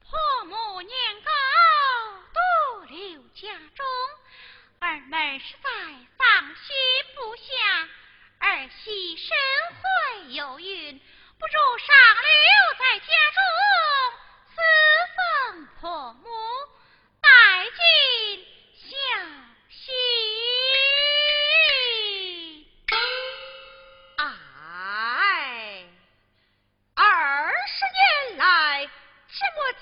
破母年高独留家中，儿们实在放心不下。儿媳身怀有孕，不如上留在家中。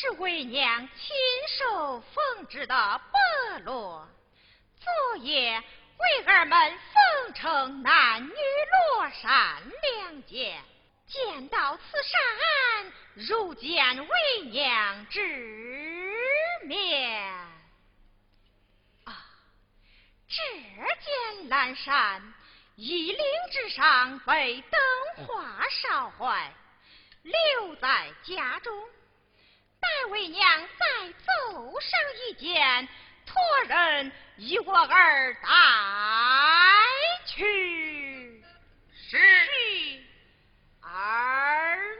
是为娘亲手缝制的帛罗，昨夜为儿们缝成男女罗衫两件，见到此衫，如见为娘之面。啊，这件蓝衫衣领之上被灯花烧坏，留在家中。待为娘再奏上一件，托人与我儿带去。是。儿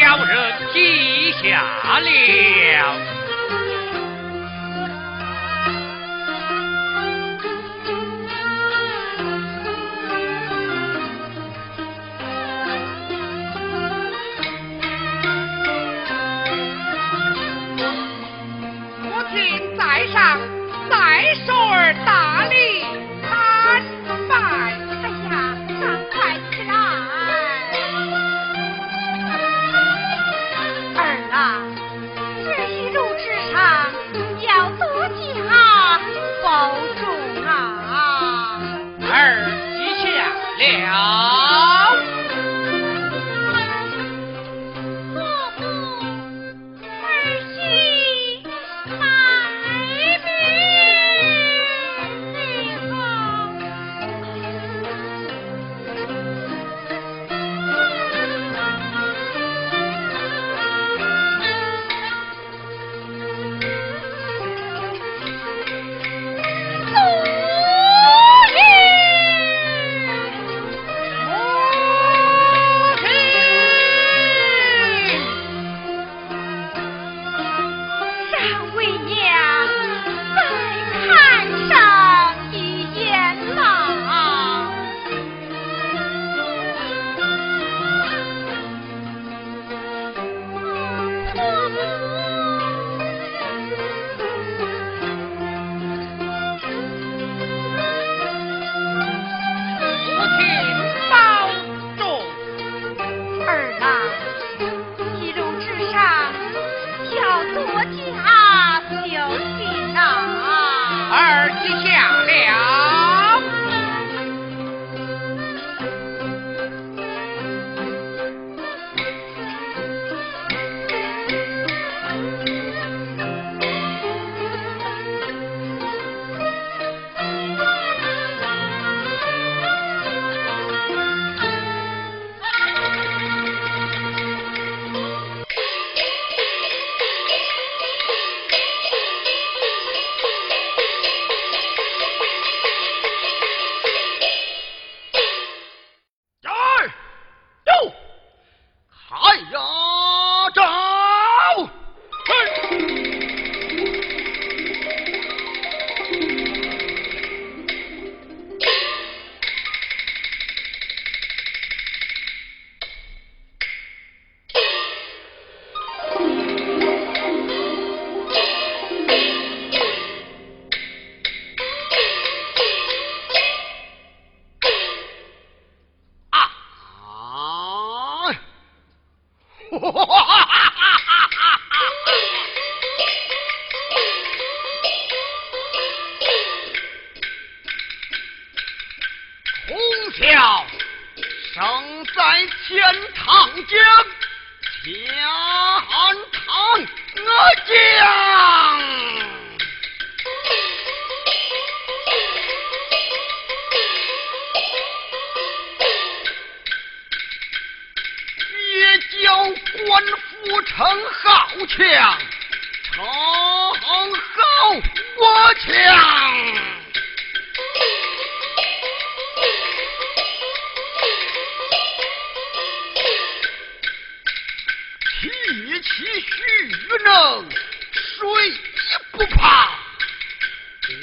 叫人记下了。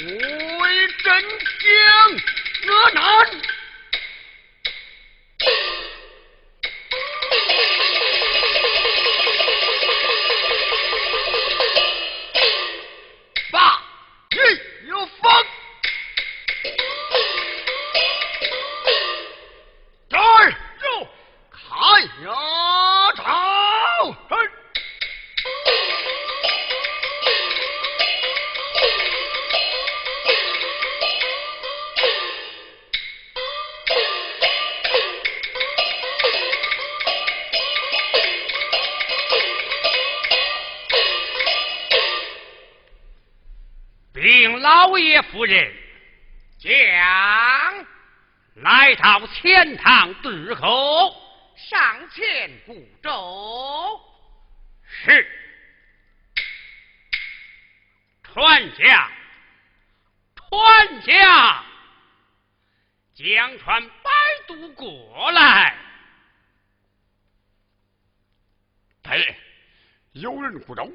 为真将，我难。老爷夫人将来到前堂之后，上前鼓奏。是，传家，传家，江川百渡过来。大爷，有人鼓奏。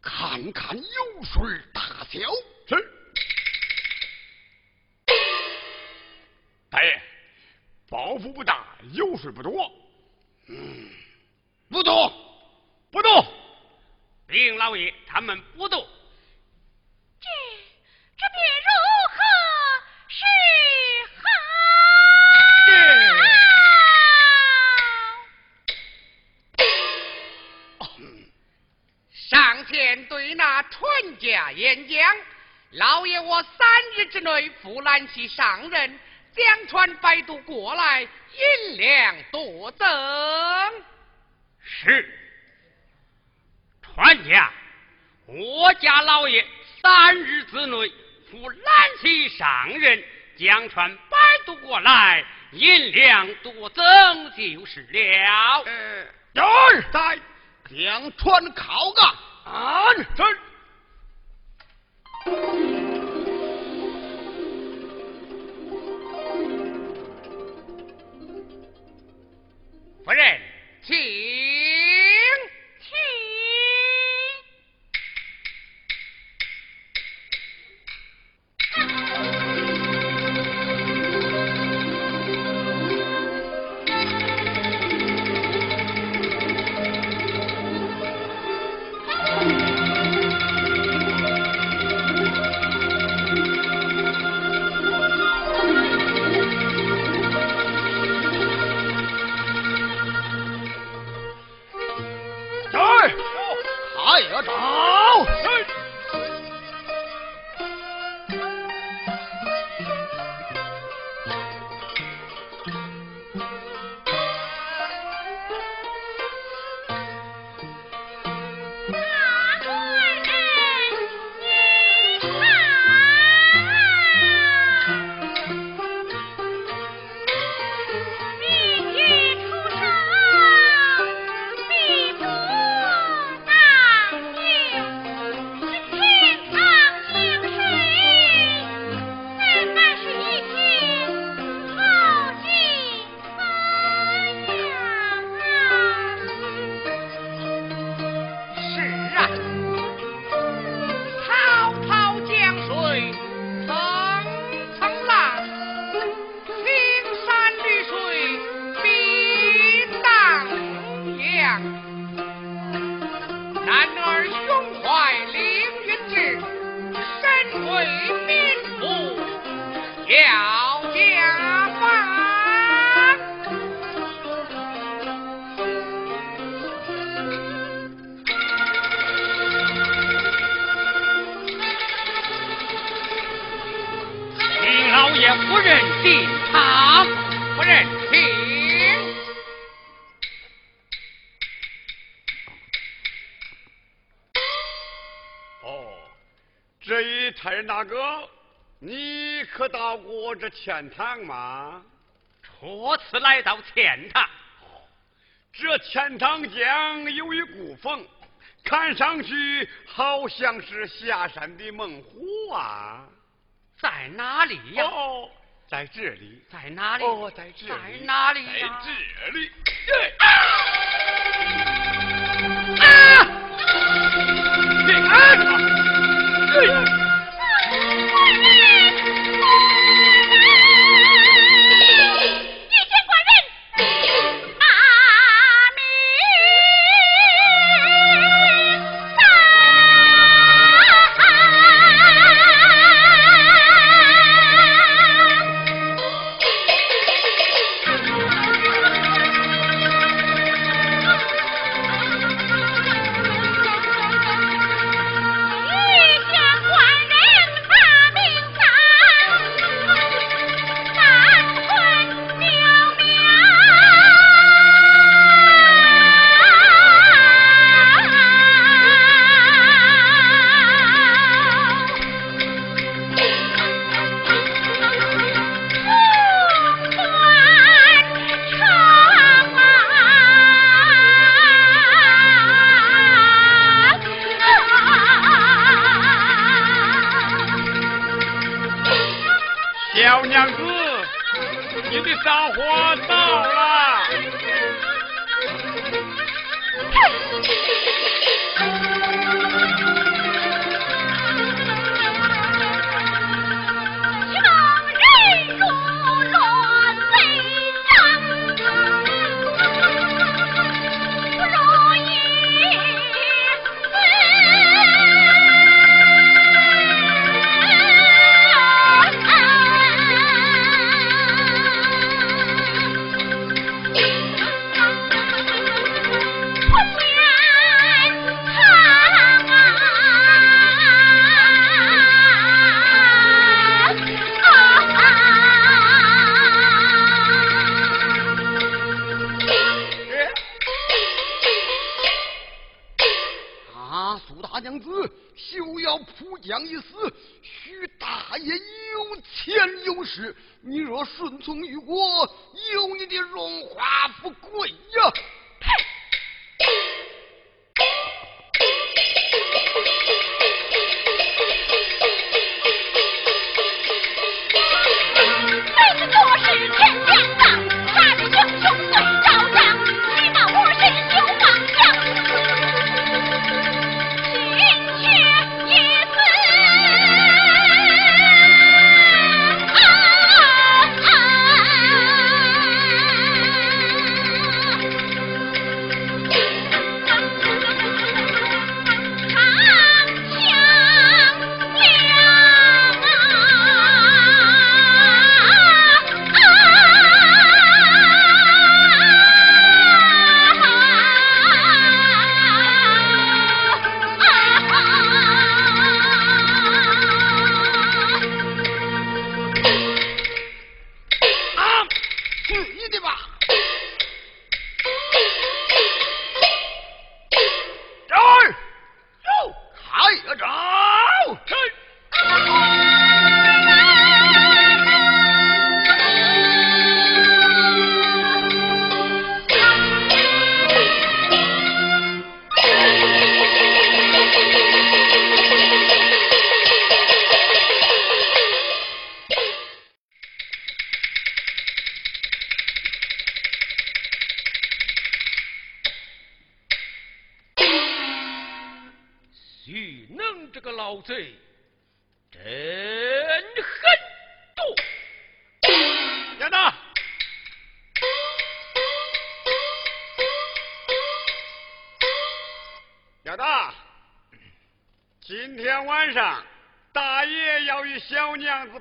看看油水大小，是。大爷，包袱不大，油水不多。嗯，不多，不多。禀老爷，他们不多。这这便如何是好？上前对那船家演讲，老爷我三日之内复揽起上任，江川摆渡过来，银两多增。是，传家，我家老爷三日之内赴兰溪上任，江川摆渡过来，银两多增就是了。有在江川靠岗。安是。人，请。你可到过这钱塘吗？初次来到钱塘。这钱塘江有一古风，看上去好像是下山的猛虎啊！在哪里呀？哦，在这里。在哪里？哦，在这里。在哪里呀？在这里。啊！啊！平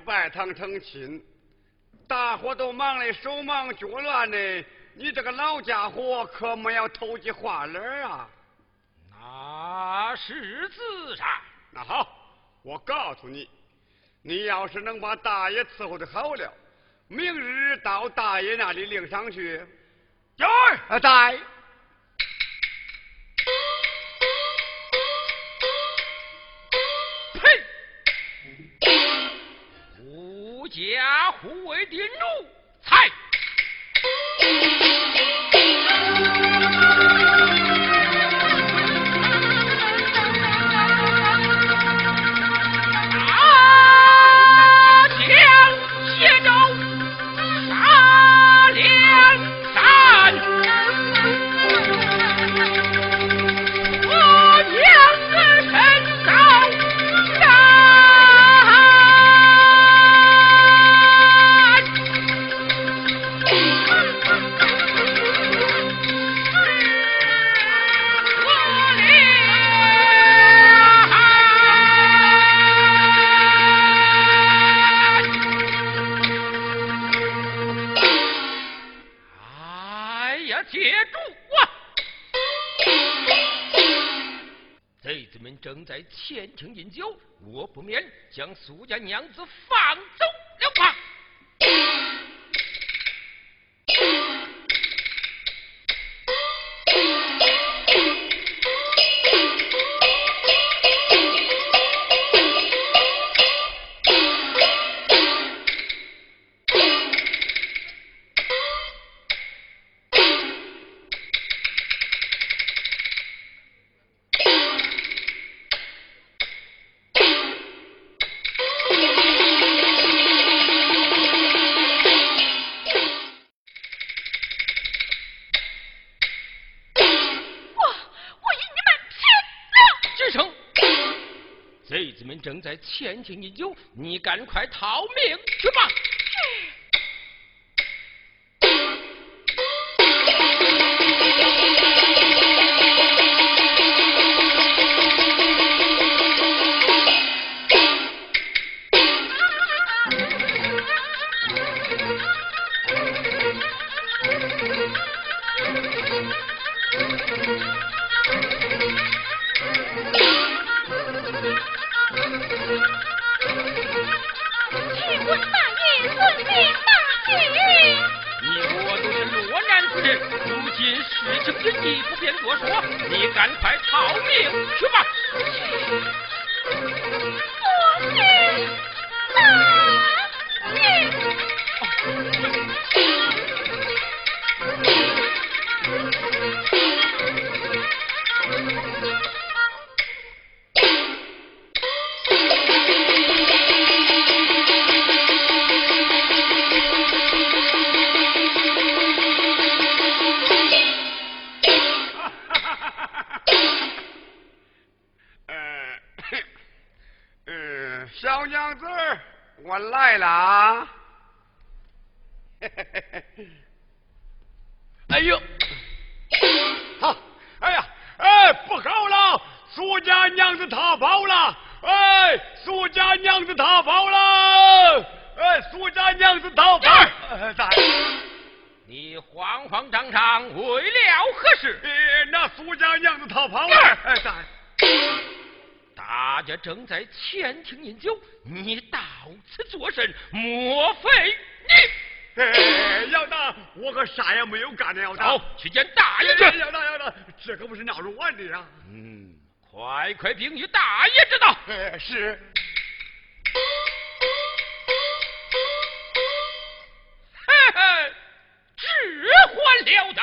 安！堂成亲，大伙都忙得手忙脚乱的，你这个老家伙可没要投机话儿啊！那是自然。那好，我告诉你，你要是能把大爷伺候的好了，明日到大爷那里领赏去。有儿在。呸！护驾护卫的奴才。接住我，贼子们正在前厅饮酒，我不免将苏家娘子放走在前厅饮酒，你赶快逃命去吧！敢才正在前厅饮酒，你到此作甚？莫非你？哎，姚大，我可啥也没有干的，姚大。走，去见大爷去。姚大，姚大，这可不是闹着玩的呀。嗯，快快禀与大爷知道。哎，是。嘿嘿，置换了的。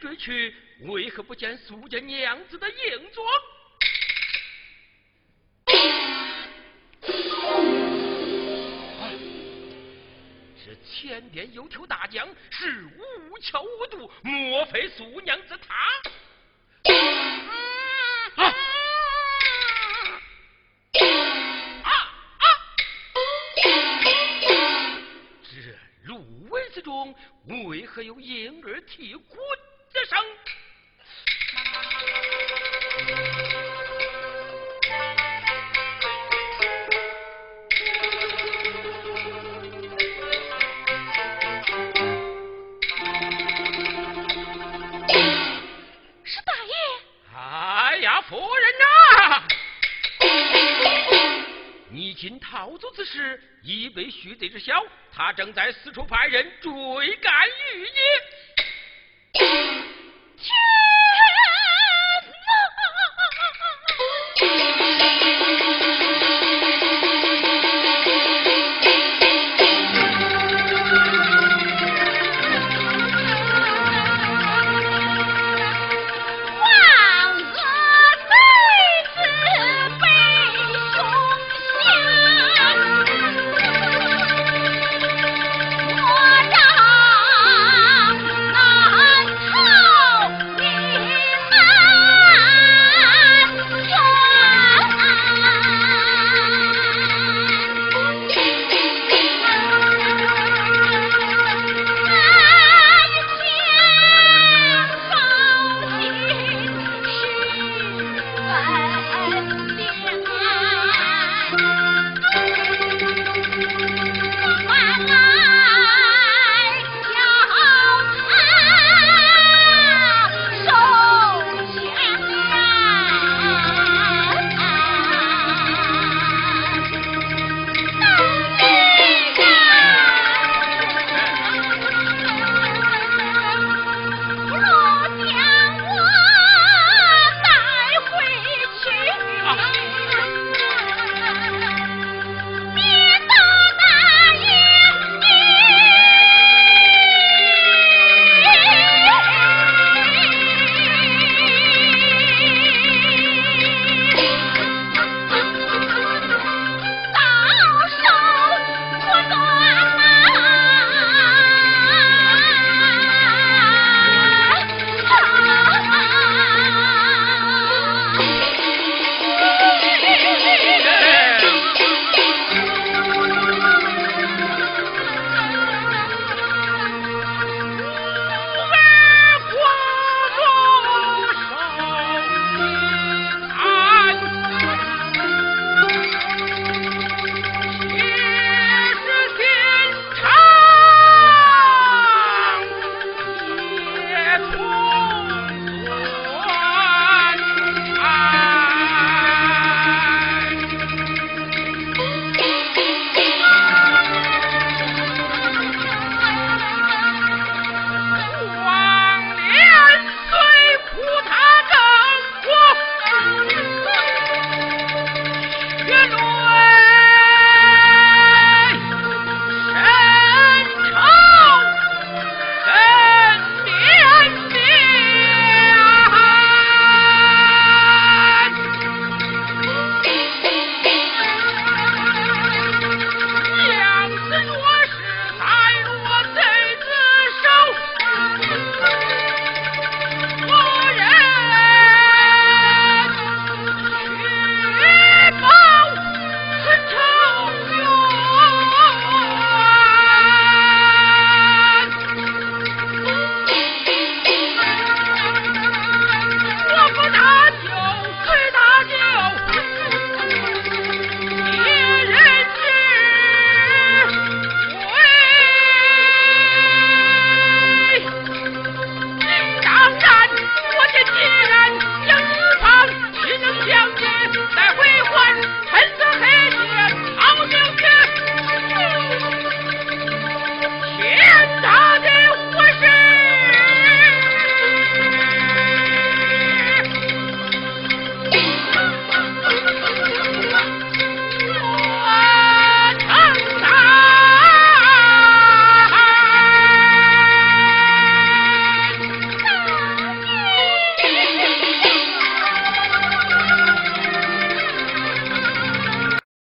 追去，为何不见苏家娘子的影踪？这前边有条大江，是无巧无度，莫非苏娘子她？啊啊啊！这芦苇之中，为何有婴儿啼哭你今逃走之时，已被徐贼知晓，他正在四处派人追赶于你。